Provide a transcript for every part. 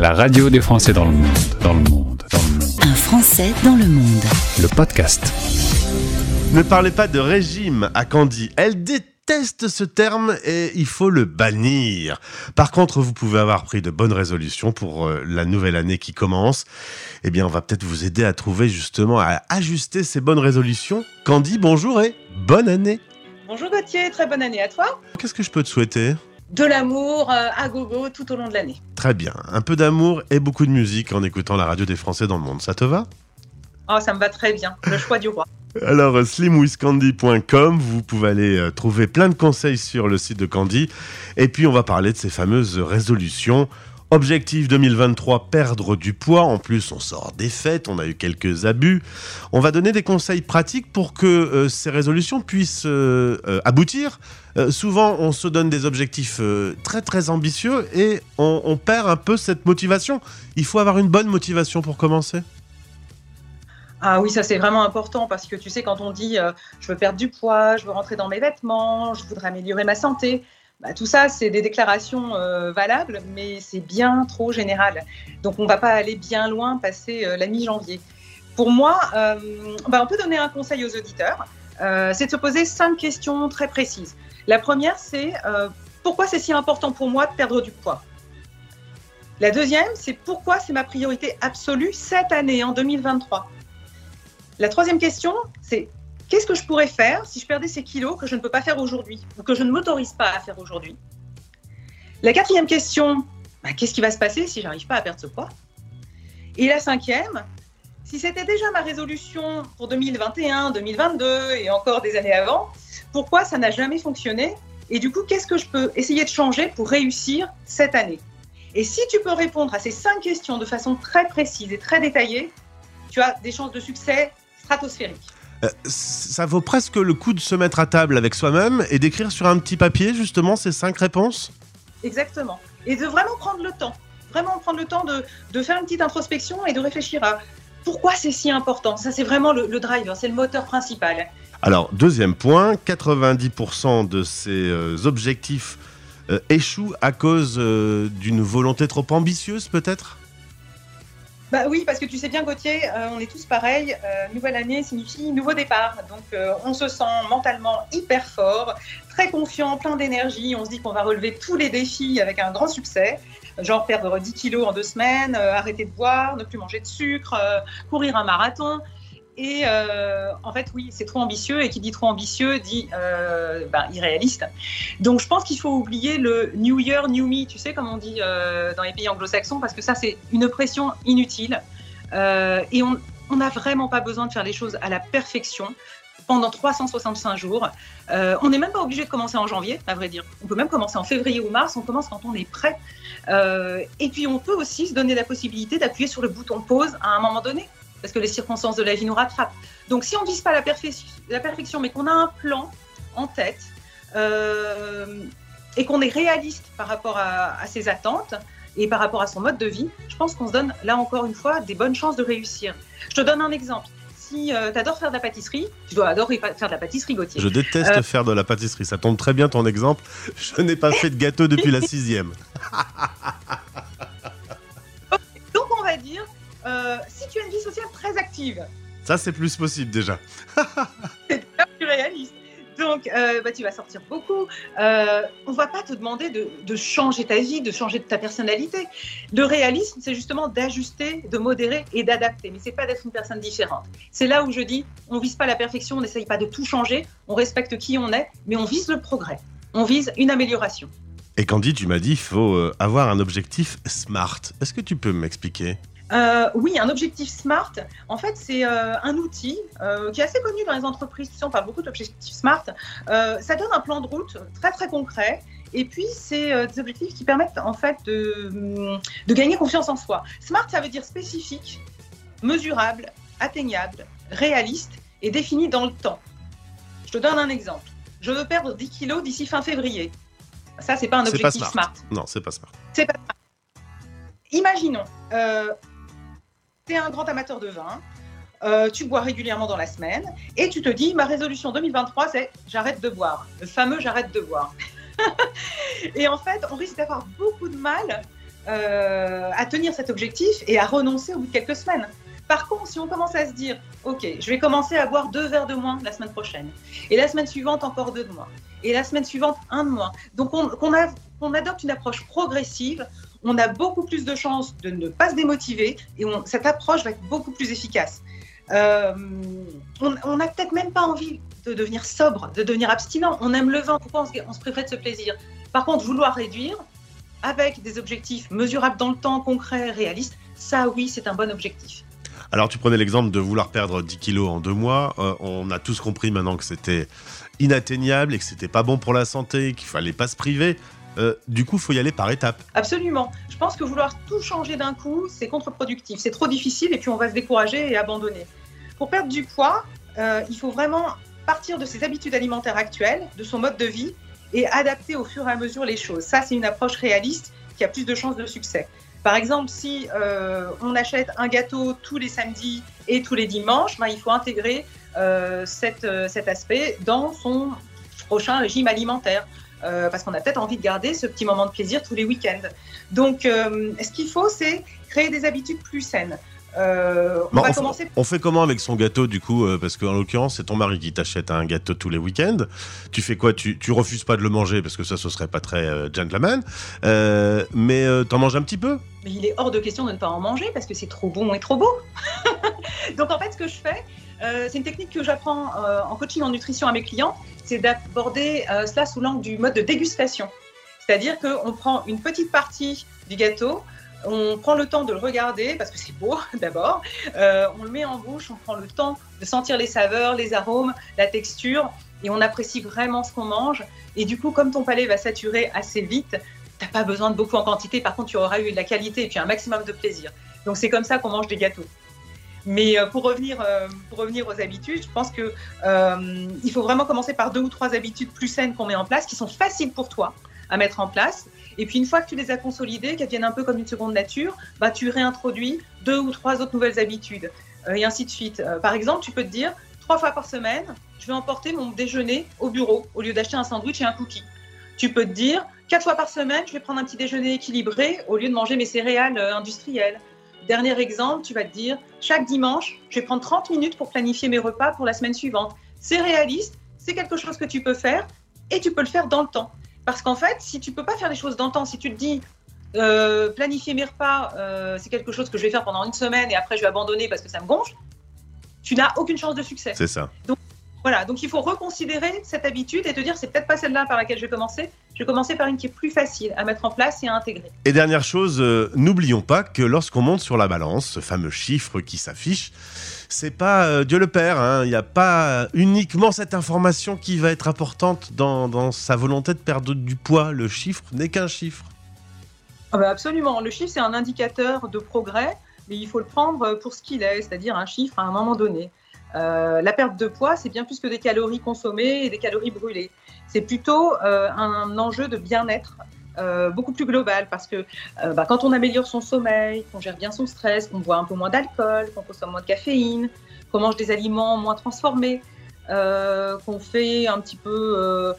La radio des Français dans le monde, dans le monde, dans le monde. Un Français dans le monde. Le podcast. Ne parlez pas de régime à Candy. Elle déteste ce terme et il faut le bannir. Par contre, vous pouvez avoir pris de bonnes résolutions pour euh, la nouvelle année qui commence. Eh bien, on va peut-être vous aider à trouver justement, à ajuster ces bonnes résolutions. Candy, bonjour et bonne année. Bonjour Gauthier, très bonne année à toi. Qu'est-ce que je peux te souhaiter? De l'amour euh, à gogo tout au long de l'année. Très bien. Un peu d'amour et beaucoup de musique en écoutant la radio des Français dans le monde. Ça te va? Oh, ça me va très bien, le choix du roi. Alors, euh, slimwithcandy.com, vous pouvez aller euh, trouver plein de conseils sur le site de Candy. Et puis, on va parler de ces fameuses résolutions. Objectif 2023, perdre du poids. En plus, on sort des fêtes, on a eu quelques abus. On va donner des conseils pratiques pour que euh, ces résolutions puissent euh, euh, aboutir. Souvent, on se donne des objectifs très très ambitieux et on, on perd un peu cette motivation. Il faut avoir une bonne motivation pour commencer. Ah oui, ça c'est vraiment important parce que tu sais, quand on dit je veux perdre du poids, je veux rentrer dans mes vêtements, je voudrais améliorer ma santé, bah, tout ça c'est des déclarations euh, valables, mais c'est bien trop général. Donc on ne va pas aller bien loin passer euh, la mi-janvier. Pour moi, euh, on peut donner un conseil aux auditeurs, c'est de se poser cinq questions très précises. La première, c'est pourquoi c'est si important pour moi de perdre du poids? La deuxième, c'est pourquoi c'est ma priorité absolue cette année, en 2023 La troisième question, c'est qu'est-ce que je pourrais faire si je perdais ces kilos que je ne peux pas faire aujourd'hui ou que je ne m'autorise pas à faire aujourd'hui? La quatrième question, bah, qu'est-ce qui va se passer si j'arrive pas à perdre ce poids? Et la cinquième, si c'était déjà ma résolution pour 2021, 2022 et encore des années avant, pourquoi ça n'a jamais fonctionné? Et du coup, qu'est-ce que je peux essayer de changer pour réussir cette année? Et si tu peux répondre à ces cinq questions de façon très précise et très détaillée, tu as des chances de succès stratosphériques. Euh, ça vaut presque le coup de se mettre à table avec soi-même et d'écrire sur un petit papier justement ces cinq réponses? Exactement. Et de vraiment prendre le temps, vraiment prendre le temps de, de faire une petite introspection et de réfléchir à pourquoi c'est si important. Ça, c'est vraiment le, le driver, c'est le moteur principal. Alors, deuxième point, 90% de ces euh, objectifs euh, échouent à cause euh, d'une volonté trop ambitieuse, peut-être? Bah oui, parce que tu sais bien, Gauthier, euh, on est tous pareils. Euh, nouvelle année signifie nouveau départ. Donc, euh, on se sent mentalement hyper fort, très confiant, plein d'énergie. On se dit qu'on va relever tous les défis avec un grand succès. Genre perdre 10 kilos en deux semaines, arrêter de boire, ne plus manger de sucre, courir un marathon. Et euh, en fait, oui, c'est trop ambitieux. Et qui dit trop ambitieux dit euh, ben, irréaliste. Donc, je pense qu'il faut oublier le New Year, New Me, tu sais, comme on dit euh, dans les pays anglo-saxons, parce que ça, c'est une pression inutile. Et on n'a vraiment pas besoin de faire les choses à la perfection pendant 365 jours. On n'est même pas obligé de commencer en janvier, à vrai dire. On peut même commencer en février ou mars, on commence quand on est prêt. Et puis on peut aussi se donner la possibilité d'appuyer sur le bouton pause à un moment donné, parce que les circonstances de la vie nous rattrapent. Donc si on ne vise pas la, perfec- la perfection, mais qu'on a un plan en tête, euh, et qu'on est réaliste par rapport à, à ses attentes et par rapport à son mode de vie, je pense qu'on se donne là encore une fois des bonnes chances de réussir. Je te donne un exemple. Si tu adores faire de la pâtisserie, tu dois adorer faire de la pâtisserie, Gauthier. Je déteste Euh. faire de la pâtisserie. Ça tombe très bien ton exemple. Je n'ai pas fait de gâteau depuis la sixième. Ça, c'est plus possible déjà. c'est plus réaliste. Donc, euh, bah, tu vas sortir beaucoup. Euh, on va pas te demander de, de changer ta vie, de changer ta personnalité. Le réalisme, c'est justement d'ajuster, de modérer et d'adapter. Mais c'est pas d'être une personne différente. C'est là où je dis, on vise pas la perfection, on n'essaye pas de tout changer, on respecte qui on est, mais on vise le progrès. On vise une amélioration. Et Candy, tu m'as dit, il faut euh, avoir un objectif SMART. Est-ce que tu peux m'expliquer? Euh, oui, un objectif SMART, en fait, c'est euh, un outil euh, qui est assez connu dans les entreprises. Tu sais, on parle beaucoup d'objectifs SMART. Ça donne un plan de route très très concret. Et puis, c'est des objectifs qui permettent en fait de, de gagner confiance en soi. SMART, ça veut dire spécifique, mesurable, atteignable, réaliste et défini dans le temps. Je te donne un exemple. Je veux perdre 10 kilos d'ici fin février. Ça, c'est pas un pas objectif smart. SMART. Non, c'est pas SMART. C'est pas grave. Imaginons, euh, tu un grand amateur de vin, euh, tu bois régulièrement dans la semaine, et tu te dis, ma résolution 2023, c'est j'arrête de boire. Le fameux j'arrête de boire. et en fait, on risque d'avoir beaucoup de mal euh, à tenir cet objectif et à renoncer au bout de quelques semaines. Par contre, si on commence à se dire, OK, je vais commencer à boire deux verres de moins la semaine prochaine, et la semaine suivante encore deux de moins, et la semaine suivante un de moins. Donc, on, on adopte une approche progressive, on a beaucoup plus de chances de ne pas se démotiver, et cette approche va être beaucoup plus efficace. Euh, on n'a peut-être même pas envie de devenir sobre, de devenir abstinent. On aime le vin, pourquoi on se, on de ce plaisir Par contre, vouloir réduire avec des objectifs mesurables dans le temps, concrets, réalistes, ça oui, c'est un bon objectif. Alors tu prenais l'exemple de vouloir perdre 10 kilos en deux mois. Euh, on a tous compris maintenant que c'était inatteignable et que c'était pas bon pour la santé, qu'il fallait pas se priver. Euh, du coup, il faut y aller par étapes. Absolument. Je pense que vouloir tout changer d'un coup, c'est contre-productif. C'est trop difficile et puis on va se décourager et abandonner. Pour perdre du poids, euh, il faut vraiment partir de ses habitudes alimentaires actuelles, de son mode de vie et adapter au fur et à mesure les choses. Ça, c'est une approche réaliste qui a plus de chances de succès. Par exemple, si euh, on achète un gâteau tous les samedis et tous les dimanches, ben, il faut intégrer cet aspect dans son prochain régime alimentaire. Parce qu'on a peut-être envie de garder ce petit moment de plaisir tous les week-ends. Donc, ce qu'il faut, c'est créer des habitudes plus saines. Euh, on, fait comment avec son gâteau du coup euh, Parce qu'en l'occurrence, c'est ton mari qui t'achète un gâteau tous les week-ends. Tu fais quoi? Tu, refuses pas de le manger parce que ça, ce serait pas très euh, gentleman. mais t'en manges un petit peu? Mais il est hors de question de ne pas en manger parce que c'est trop bon et trop beau. Donc en fait, ce que je fais, c'est une technique que j'apprends en coaching en nutrition à mes clients, c'est d'aborder cela sous l'angle du mode de dégustation. C'est-à-dire qu'on prend une petite partie du gâteau, on prend le temps de le regarder parce que c'est beau d'abord. Euh, on le met en bouche, on prend le temps de sentir les saveurs, les arômes, la texture et on apprécie vraiment ce qu'on mange. Et du coup, comme ton palais va saturer assez vite, t'as pas besoin de beaucoup en quantité. Par contre, tu auras eu de la qualité et puis un maximum de plaisir. Donc c'est comme ça qu'on mange des gâteaux. Mais euh, pour revenir, euh, pour revenir aux habitudes, je pense que il faut vraiment commencer par deux ou trois habitudes plus saines qu'on met en place, qui sont faciles pour toi à mettre en place et puis une fois que tu les as consolidées, qu'elles viennent un peu comme une seconde nature, bah, tu réintroduis deux ou trois autres nouvelles habitudes, euh, et ainsi de suite. Euh, par exemple, tu peux te dire, trois fois par semaine, je vais emporter mon déjeuner au bureau au lieu d'acheter un sandwich et un cookie. Tu peux te dire, quatre fois par semaine, je vais prendre un petit déjeuner équilibré au lieu de manger mes céréales euh, industrielles. Dernier exemple, tu vas te dire, chaque dimanche, je vais prendre 30 minutes pour planifier mes repas pour la semaine suivante. C'est réaliste, c'est quelque chose que tu peux faire et tu peux le faire dans le temps. Parce qu'en fait, si tu peux pas faire les choses dans le temps, si tu te dis euh, planifier mes repas, euh, c'est quelque chose que je vais faire pendant une semaine et après je vais abandonner parce que ça me gonfle, tu n'as aucune chance de succès. C'est ça. Donc voilà, donc il faut reconsidérer cette habitude et te dire c'est peut-être pas celle-là par laquelle je vais commencer. Je vais commencer par une qui est plus facile à mettre en place et à intégrer. Et dernière chose, euh, n'oublions pas que lorsqu'on monte sur la balance, ce fameux chiffre qui s'affiche, c'est pas euh, Dieu le Père. Hein. Il n'y a pas uniquement cette information qui va être importante dans, sa volonté de perdre du poids. Le chiffre n'est qu'un chiffre. Ah bah absolument. Le chiffre, c'est un indicateur de progrès, mais il faut le prendre pour ce qu'il est, c'est-à-dire un chiffre à un moment donné. Euh, la perte de poids, c'est bien plus que des calories consommées et des calories brûlées. C'est plutôt euh, un enjeu de bien-être euh, beaucoup plus global parce que bah, quand on améliore son sommeil, qu'on gère bien son stress, qu'on boit un peu moins d'alcool, qu'on consomme moins de caféine, qu'on mange des aliments moins transformés, qu'on fait un petit peu,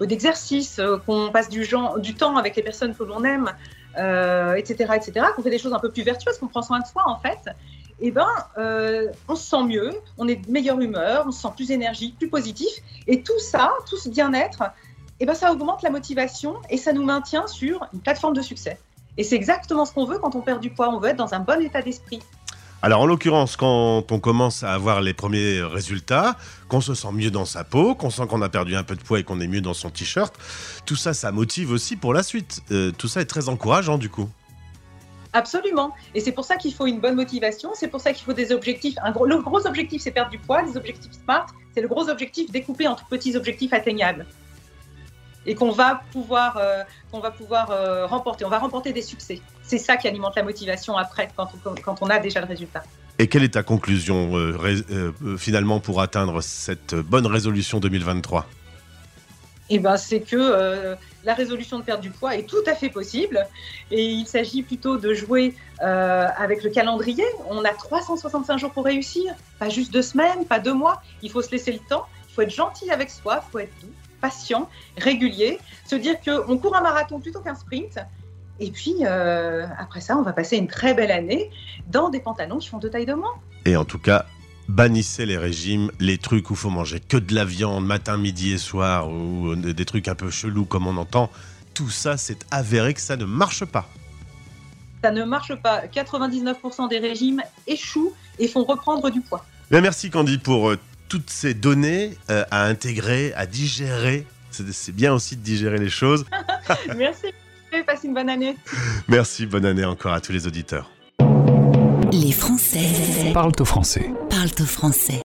d'exercice, qu'on passe du, du, temps avec les personnes que l'on aime, etc., etc., qu'on fait des choses un peu plus vertueuses, qu'on prend soin de soi en fait, eh ben, on se sent mieux, on est de meilleure humeur, on se sent plus énergique, plus positif. Et tout ça, tout ce bien-être, eh ben, ça augmente la motivation et ça nous maintient sur une plateforme de succès. Et c'est exactement ce qu'on veut quand on perd du poids. On veut être dans un bon état d'esprit. Alors en l'occurrence, quand on commence à avoir les premiers résultats, qu'on se sent mieux dans sa peau, qu'on sent qu'on a perdu un peu de poids et qu'on est mieux dans son t-shirt, tout ça, ça motive aussi pour la suite. Euh, tout ça est très encourageant du coup. Absolument. Et c'est pour ça qu'il faut une bonne motivation, c'est pour ça qu'il faut des objectifs. Un gros, le gros objectif, c'est perdre du poids. Les objectifs SMART, c'est le gros objectif découpé entre petits objectifs atteignables et qu'on va pouvoir, euh, qu'on va pouvoir euh, remporter. On va remporter des succès. C'est ça qui alimente la motivation après, quand on, quand on a déjà le résultat. Et quelle est ta conclusion euh, finalement pour atteindre cette bonne résolution 2023 eh ben, c'est que la résolution de perdre du poids est tout à fait possible et il s'agit plutôt de jouer avec le calendrier. On a 365 jours pour réussir, pas juste deux semaines, pas deux mois. Il faut se laisser le temps, il faut être gentil avec soi, il faut être doux patient, régulier, se dire qu'on court un marathon plutôt qu'un sprint Et puis, euh, après ça, on va passer une très belle année dans des pantalons qui font deux tailles de moins. Et en tout cas, bannissez les régimes, les trucs où faut manger que de la viande matin, midi et soir, ou des trucs un peu chelous comme on entend. Tout ça, c'est avéré que ça ne marche pas. Ça ne marche pas. 99% des régimes échouent et font reprendre du poids. Bien, merci Candy pour euh, toutes ces données euh, à intégrer, à digérer. C'est c'est bien aussi de digérer les choses. Merci. Passe une bonne année. Merci, bonne année encore à tous les auditeurs. Les Français Parle-toi français. parlent au français.